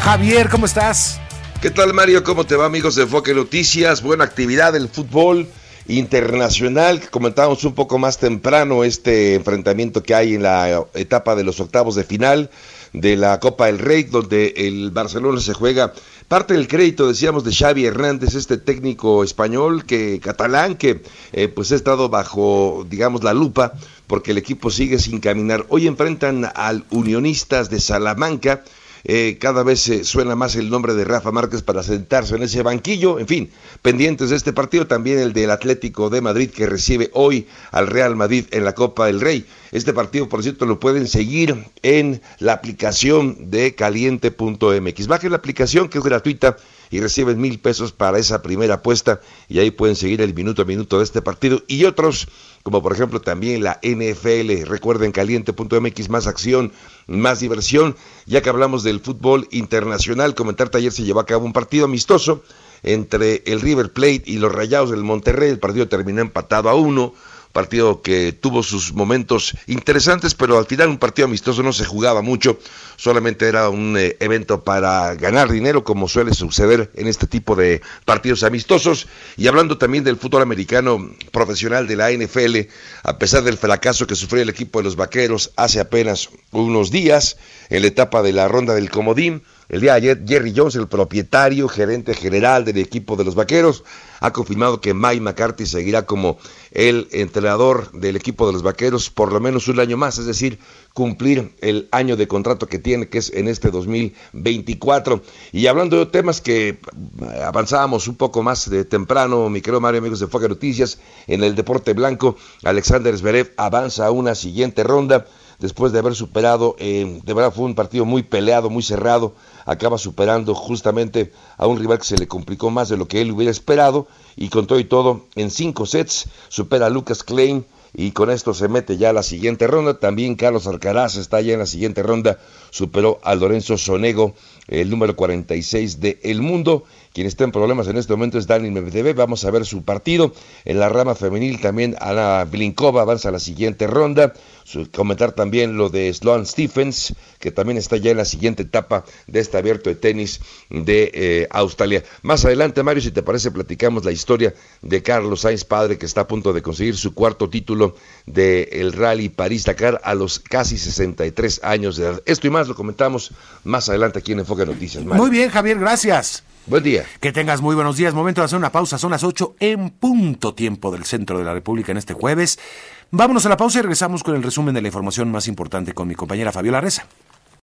Javier, ¿cómo estás? ¿Qué tal Mario? ¿Cómo te va amigos de Enfoque Noticias? Buena actividad del fútbol internacional. Comentábamos un poco más temprano este enfrentamiento que hay en la etapa de los octavos de final de la Copa del Rey, donde el Barcelona se juega parte del crédito, decíamos, de Xavi Hernández, este técnico español que catalán que eh, pues ha estado bajo, digamos, la lupa porque el equipo sigue sin caminar. Hoy enfrentan al Unionistas de Salamanca eh, cada vez se suena más el nombre de Rafa Márquez para sentarse en ese banquillo. En fin, pendientes de este partido, también el del Atlético de Madrid que recibe hoy al Real Madrid en la Copa del Rey. Este partido, por cierto, lo pueden seguir en la aplicación de caliente.mx. Bajen la aplicación que es gratuita y reciben mil pesos para esa primera apuesta y ahí pueden seguir el minuto a minuto de este partido y otros como por ejemplo también la NFL. Recuerden caliente.mx, más acción, más diversión. Ya que hablamos del fútbol internacional, comentarte ayer se llevó a cabo un partido amistoso entre el River Plate y los Rayados del Monterrey. El partido terminó empatado a uno partido que tuvo sus momentos interesantes, pero al final un partido amistoso no se jugaba mucho, solamente era un eh, evento para ganar dinero, como suele suceder en este tipo de partidos amistosos. Y hablando también del fútbol americano profesional de la NFL, a pesar del fracaso que sufrió el equipo de los Vaqueros hace apenas unos días, en la etapa de la ronda del Comodín, el día de ayer, Jerry Jones, el propietario, gerente general del equipo de los Vaqueros, ha confirmado que Mike McCarthy seguirá como el entrenador del equipo de los Vaqueros por lo menos un año más, es decir, cumplir el año de contrato que tiene, que es en este 2024. Y hablando de temas que avanzábamos un poco más de temprano, mi querido Mario, amigos de Fuego Noticias, en el deporte blanco, Alexander Zverev avanza a una siguiente ronda después de haber superado, eh, de verdad fue un partido muy peleado, muy cerrado, acaba superando justamente a un rival que se le complicó más de lo que él hubiera esperado y con todo y todo en cinco sets supera a Lucas Klein y con esto se mete ya a la siguiente ronda. También Carlos Alcaraz está ya en la siguiente ronda, superó a Lorenzo Sonego, el número 46 de El Mundo. Quien está en problemas en este momento es Daniel Medvedev. Vamos a ver su partido. En la rama femenil también Ana Blinkova avanza a la siguiente ronda comentar también lo de Sloan Stephens, que también está ya en la siguiente etapa de este abierto de tenis de eh, Australia. Más adelante, Mario, si te parece, platicamos la historia de Carlos Sainz, padre, que está a punto de conseguir su cuarto título del Rally París-Dakar a los casi 63 años de edad. Esto y más lo comentamos más adelante aquí en Enfoque Noticias. Muy bien, Javier, gracias. Buen día. Que tengas muy buenos días. Momento de hacer una pausa. Son las 8 en punto tiempo del centro de la República en este jueves. Vámonos a la pausa y regresamos con el resumen de la información más importante con mi compañera Fabiola Reza.